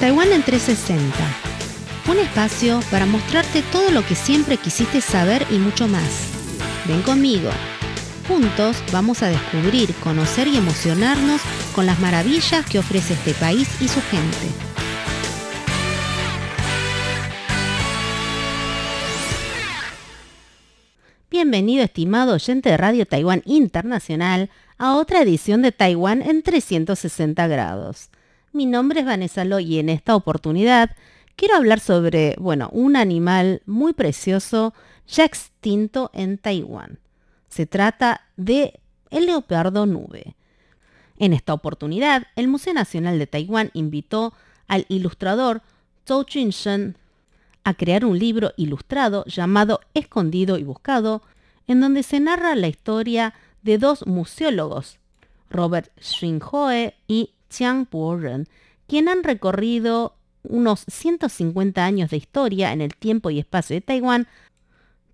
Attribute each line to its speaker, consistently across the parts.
Speaker 1: Taiwán en 360. Un espacio para mostrarte todo lo que siempre quisiste saber y mucho más. Ven conmigo. Juntos vamos a descubrir, conocer y emocionarnos con las maravillas que ofrece este país y su gente. Bienvenido estimado oyente de Radio Taiwán Internacional a otra edición de Taiwán en 360 grados. Mi nombre es Vanessa Lo y en esta oportunidad quiero hablar sobre, bueno, un animal muy precioso ya extinto en Taiwán. Se trata de el leopardo nube. En esta oportunidad, el Museo Nacional de Taiwán invitó al ilustrador Zhou Junshen a crear un libro ilustrado llamado Escondido y Buscado, en donde se narra la historia de dos museólogos, Robert Xinhoe y Chiang Po-ren, quien han recorrido unos 150 años de historia en el tiempo y espacio de Taiwán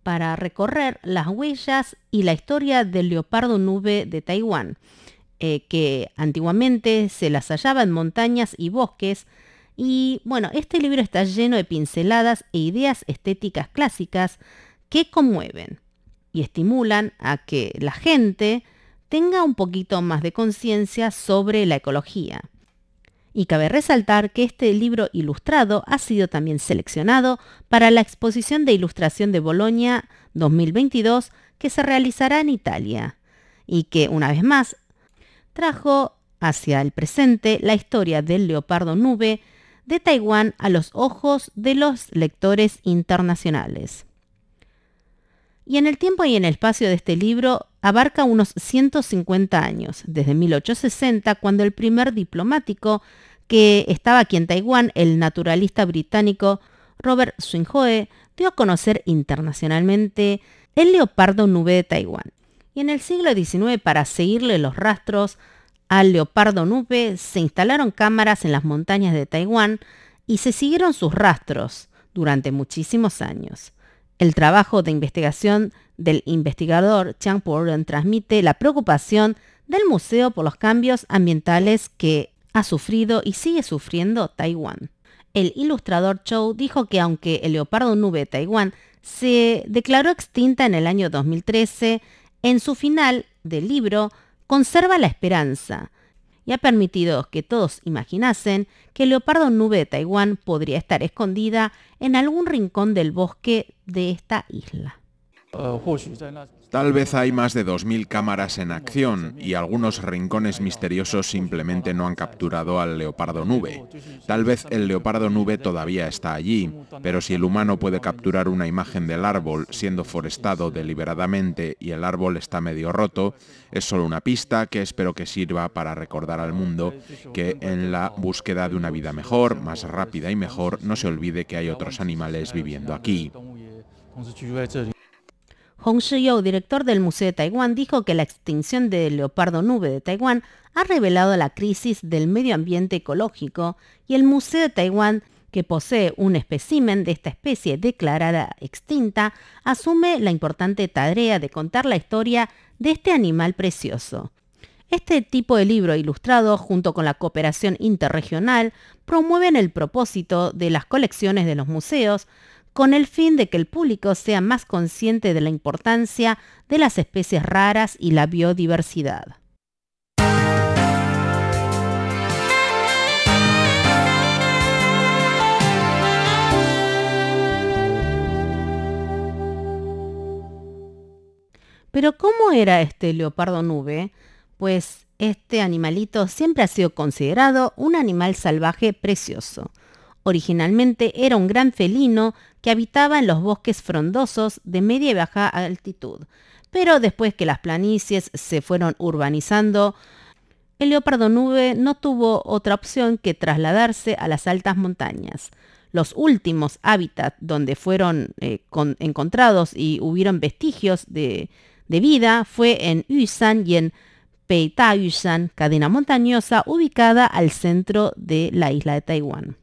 Speaker 1: para recorrer las huellas y la historia del leopardo nube de Taiwán, eh, que antiguamente se las hallaba en montañas y bosques. Y bueno, este libro está lleno de pinceladas e ideas estéticas clásicas que conmueven y estimulan a que la gente tenga un poquito más de conciencia sobre la ecología. Y cabe resaltar que este libro ilustrado ha sido también seleccionado para la exposición de ilustración de Bolonia 2022 que se realizará en Italia y que una vez más trajo hacia el presente la historia del leopardo nube de Taiwán a los ojos de los lectores internacionales. Y en el tiempo y en el espacio de este libro abarca unos 150 años, desde 1860, cuando el primer diplomático que estaba aquí en Taiwán, el naturalista británico Robert Swinhoe, dio a conocer internacionalmente el leopardo nube de Taiwán. Y en el siglo XIX, para seguirle los rastros al leopardo nube, se instalaron cámaras en las montañas de Taiwán y se siguieron sus rastros durante muchísimos años. El trabajo de investigación del investigador Chang Porren transmite la preocupación del museo por los cambios ambientales que ha sufrido y sigue sufriendo Taiwán. El ilustrador Chou dijo que aunque el leopardo nube de Taiwán se declaró extinta en el año 2013, en su final del libro conserva la esperanza y ha permitido que todos imaginasen que el leopardo nube de Taiwán podría estar escondida en algún rincón del bosque de esta isla.
Speaker 2: Tal vez hay más de 2.000 cámaras en acción y algunos rincones misteriosos simplemente no han capturado al leopardo nube. Tal vez el leopardo nube todavía está allí, pero si el humano puede capturar una imagen del árbol siendo forestado deliberadamente y el árbol está medio roto, es solo una pista que espero que sirva para recordar al mundo que en la búsqueda de una vida mejor, más rápida y mejor, no se olvide que hay otros animales viviendo aquí.
Speaker 1: Hong Shiyou, director del Museo de Taiwán, dijo que la extinción del leopardo nube de Taiwán ha revelado la crisis del medio ambiente ecológico y el Museo de Taiwán, que posee un espécimen de esta especie declarada extinta, asume la importante tarea de contar la historia de este animal precioso. Este tipo de libro ilustrado, junto con la cooperación interregional, promueven el propósito de las colecciones de los museos con el fin de que el público sea más consciente de la importancia de las especies raras y la biodiversidad. Pero ¿cómo era este leopardo nube? Pues este animalito siempre ha sido considerado un animal salvaje precioso. Originalmente era un gran felino que habitaba en los bosques frondosos de media y baja altitud, pero después que las planicies se fueron urbanizando, el leopardo nube no tuvo otra opción que trasladarse a las altas montañas. Los últimos hábitats donde fueron eh, encontrados y hubieron vestigios de, vida fue en Yusan y en Peita Yusan, cadena montañosa ubicada al centro de la isla de Taiwán.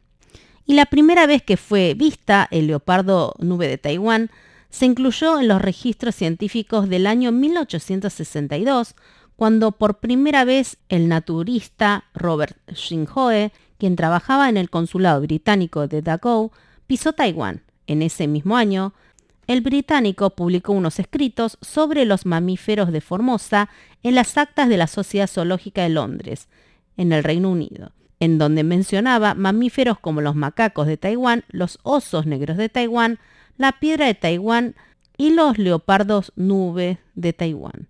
Speaker 1: Y la primera vez que fue vista el leopardo nube de Taiwán se incluyó en los registros científicos del año 1862, cuando por primera vez el naturista Robert Shinhoe, quien trabajaba en el consulado británico de Dagou, pisó Taiwán. En ese mismo año, el británico publicó unos escritos sobre los mamíferos de Formosa en las actas de la Sociedad Zoológica de Londres, en el Reino Unido, en donde mencionaba mamíferos como los macacos de Taiwán, los osos negros de Taiwán, la piedra de Taiwán y los leopardos nube de Taiwán.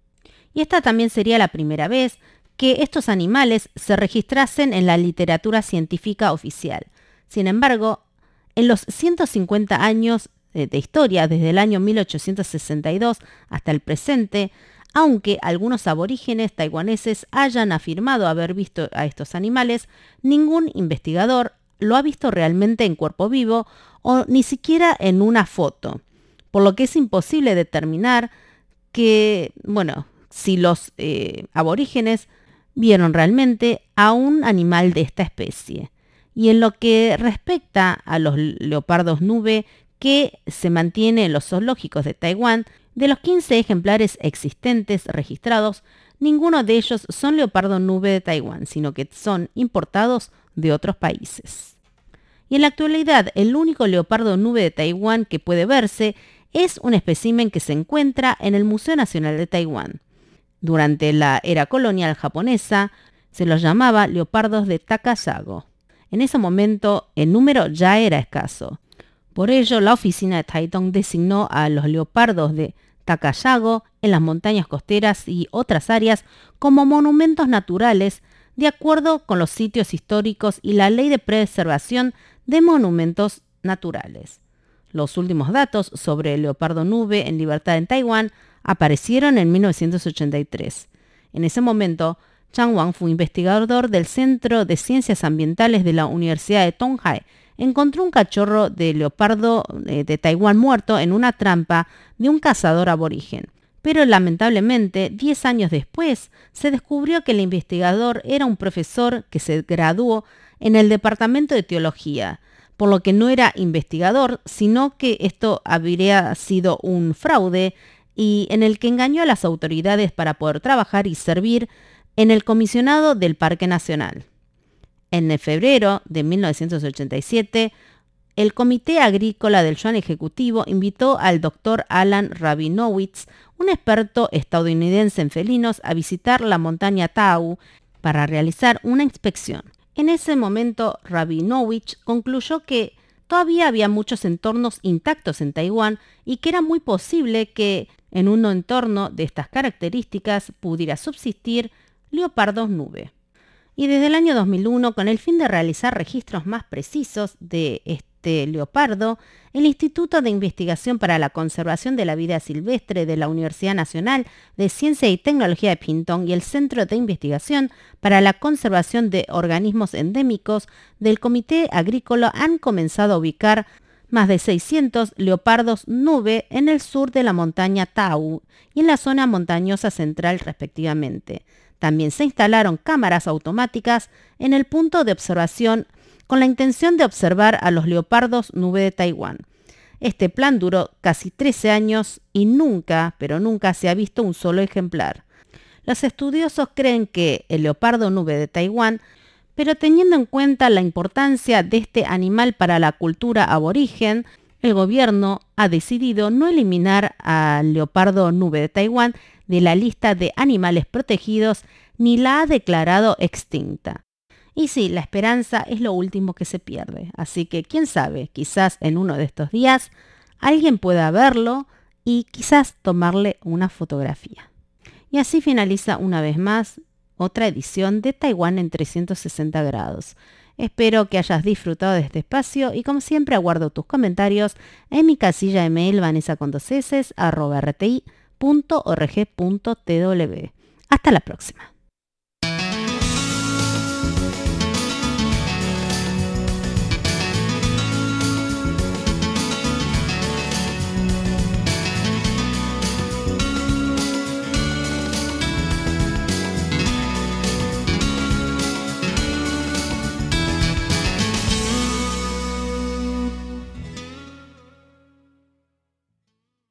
Speaker 1: Y esta también sería la primera vez que estos animales se registrasen en la literatura científica oficial. Sin embargo, en los 150 años de historia desde el año 1862 hasta el presente, aunque algunos aborígenes taiwaneses hayan afirmado haber visto a estos animales, ningún investigador lo ha visto realmente en cuerpo vivo o ni siquiera en una foto, por lo que es imposible determinar que, bueno, si los eh, aborígenes vieron realmente a un animal de esta especie. Y en lo que respecta a los leopardos nube que se mantiene en los zoológicos de Taiwán, de los 15 ejemplares existentes registrados, ninguno de ellos son leopardo nube de Taiwán, sino que son importados de otros países. Y en la actualidad, el único leopardo nube de Taiwán que puede verse es un espécimen que se encuentra en el Museo Nacional de Taiwán. Durante la era colonial japonesa, se los llamaba leopardos de Takasago. En ese momento, el número ya era escaso. Por ello, la oficina de Taitung designó a los leopardos de Takayago en las montañas costeras y otras áreas como monumentos naturales de acuerdo con los sitios históricos y la ley de preservación de monumentos naturales. Los últimos datos sobre el leopardo nube en libertad en Taiwán aparecieron en 1983. En ese momento, Chang Wang fue investigador del Centro de Ciencias Ambientales de la Universidad de Tonghai encontró un cachorro de leopardo eh, de Taiwán muerto en una trampa de un cazador aborigen. Pero lamentablemente, 10 años después, se descubrió que el investigador era un profesor que se graduó en el Departamento de Teología, por lo que no era investigador, sino que esto habría sido un fraude y en el que engañó a las autoridades para poder trabajar y servir en el comisionado del Parque Nacional. En febrero de 1987, el Comité Agrícola del Yuan Ejecutivo invitó al doctor Alan Rabinowitz, un experto estadounidense en felinos, a visitar la montaña Tau para realizar una inspección. En ese momento, Rabinowitz concluyó que todavía había muchos entornos intactos en Taiwán y que era muy posible que en un entorno de estas características pudiera subsistir leopardos nube y desde el año 2001, con el fin de realizar registros más precisos de este leopardo, el Instituto de Investigación para la Conservación de la Vida Silvestre de la Universidad Nacional de Ciencia y Tecnología de Pintón y el Centro de Investigación para la Conservación de Organismos Endémicos del Comité Agrícola han comenzado a ubicar más de 600 leopardos nube en el sur de la montaña Tau y en la zona montañosa central respectivamente. También se instalaron cámaras automáticas en el punto de observación con la intención de observar a los leopardos nube de Taiwán. Este plan duró casi 13 años y nunca, pero nunca se ha visto un solo ejemplar. Los estudiosos creen que el leopardo nube de Taiwán, pero teniendo en cuenta la importancia de este animal para la cultura aborigen, el gobierno ha decidido no eliminar al leopardo nube de Taiwán de la lista de animales protegidos ni la ha declarado extinta. Y sí, la esperanza es lo último que se pierde, así que quién sabe, quizás en uno de estos días alguien pueda verlo y quizás tomarle una fotografía. Y así finaliza una vez más otra edición de Taiwán en 360 grados. Espero que hayas disfrutado de este espacio y como siempre aguardo tus comentarios en mi casilla de mail vanessa Hasta la próxima.